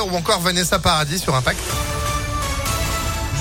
Ou encore Vanessa Paradis sur Impact.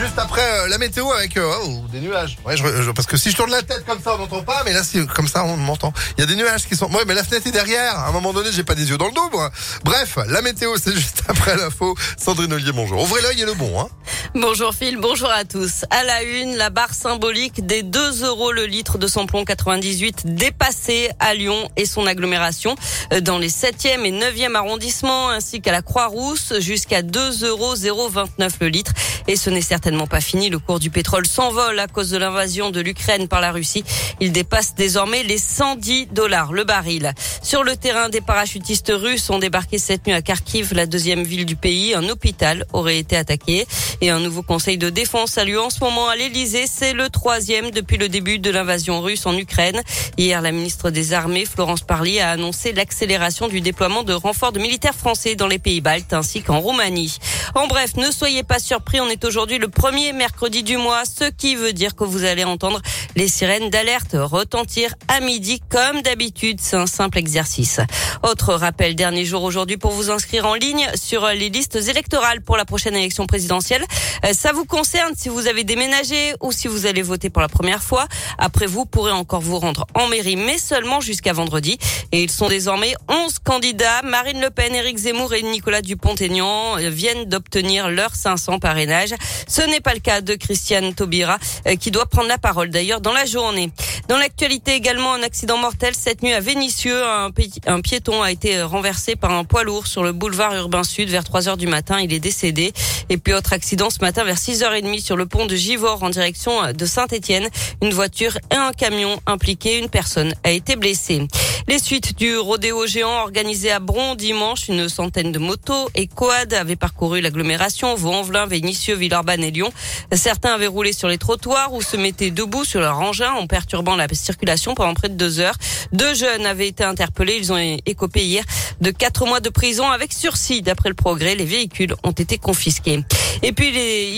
Juste après euh, la météo avec euh, oh, des nuages. Ouais, je, parce que si je tourne la tête comme ça, on n'entend pas, mais là, si, comme ça, on m'entend. Il y a des nuages qui sont. Ouais, mais la fenêtre est derrière. À un moment donné, j'ai pas des yeux dans le dos, moi. Bref, la météo, c'est juste après l'info. Sandrine Ollier, bonjour. Ouvrez l'œil et le bon, hein. Bonjour Phil, bonjour à tous. À la une, la barre symbolique des 2 euros le litre de samplon 98 dépassée à Lyon et son agglomération euh, dans les 7e et 9e arrondissements ainsi qu'à la Croix-Rousse jusqu'à 2 euros 029 le litre. Et ce n'est certainement pas fini. Le cours du pétrole s'envole à cause de l'invasion de l'Ukraine par la Russie. Il dépasse désormais les 110 dollars le baril. Sur le terrain, des parachutistes russes ont débarqué cette nuit à Kharkiv, la deuxième ville du pays. Un hôpital aurait été attaqué et un nouveau conseil de défense a lieu en ce moment à l'Elysée. C'est le troisième depuis le début de l'invasion russe en Ukraine. Hier, la ministre des Armées, Florence Parly, a annoncé l'accélération du déploiement de renforts de militaires français dans les pays baltes ainsi qu'en Roumanie. En bref, ne soyez pas surpris, est aujourd'hui le premier mercredi du mois, ce qui veut dire que vous allez entendre les sirènes d'alerte retentir à midi comme d'habitude. C'est un simple exercice. Autre rappel, dernier jour aujourd'hui pour vous inscrire en ligne sur les listes électorales pour la prochaine élection présidentielle. Euh, Ça vous concerne si vous avez déménagé ou si vous allez voter pour la première fois. Après, vous pourrez encore vous rendre en mairie, mais seulement jusqu'à vendredi. Et ils sont désormais 11 candidats. Marine Le Pen, Éric Zemmour et Nicolas Dupont-Aignan euh, viennent d'obtenir leurs 500 parrainages. Ce n'est pas le cas de Christiane Taubira, euh, qui doit prendre la parole d'ailleurs dans la journée. Dans l'actualité également, un accident mortel cette nuit à Vénissieux. Un, pi- un piéton a été renversé par un poids lourd sur le boulevard urbain sud vers 3 heures du matin. Il est décédé. Et puis autre accident ce matin vers 6h30 sur le pont de Givors en direction de Saint-Étienne. Une voiture et un camion impliqués. Une personne a été blessée. Les suites du rodéo géant organisé à Bron dimanche, une centaine de motos et quad avaient parcouru l'agglomération, Vaux-en-Velin, Vénissieux, Villeurbanne et Lyon. Certains avaient roulé sur les trottoirs ou se mettaient debout sur leur engin en perturbant la circulation pendant près de deux heures. Deux jeunes avaient été interpellés. Ils ont écopé hier de quatre mois de prison avec sursis. D'après le progrès, les véhicules ont été confisqués. Et puis,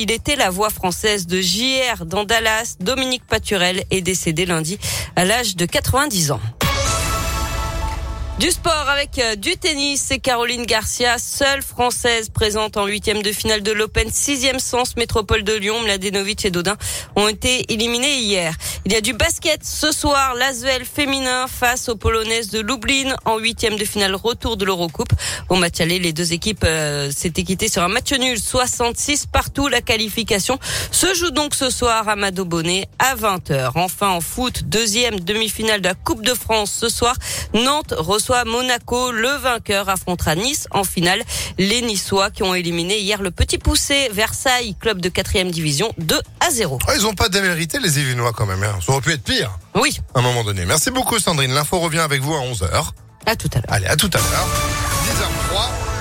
il était la voix française de JR dans Dallas. Dominique Paturel est décédé lundi à l'âge de 90 ans. Du sport avec euh, du tennis, c'est Caroline Garcia, seule française présente en huitième de finale de l'Open, sixième sens métropole de Lyon. Mladenovic et Dodin ont été éliminés hier. Il y a du basket ce soir, l'Asvel féminin face aux Polonaises de Lublin en huitième de finale retour de l'Eurocoupe. Au match aller, les deux équipes euh, s'étaient quittées sur un match nul, 66 partout. La qualification se joue donc ce soir à Mado Bonnet à 20h. Enfin en foot, deuxième demi-finale de la Coupe de France ce soir. Nantes Monaco. Le vainqueur affrontera Nice en finale. Les Niçois qui ont éliminé hier le petit poussé Versailles, club de quatrième division, 2 à 0. Ah, ils ont pas démérité, les Yvelinois, quand même. Hein. Ça aurait pu être pire, Oui, à un moment donné. Merci beaucoup, Sandrine. L'info revient avec vous à 11h. à tout à l'heure. Allez, à tout à l'heure. 10h03.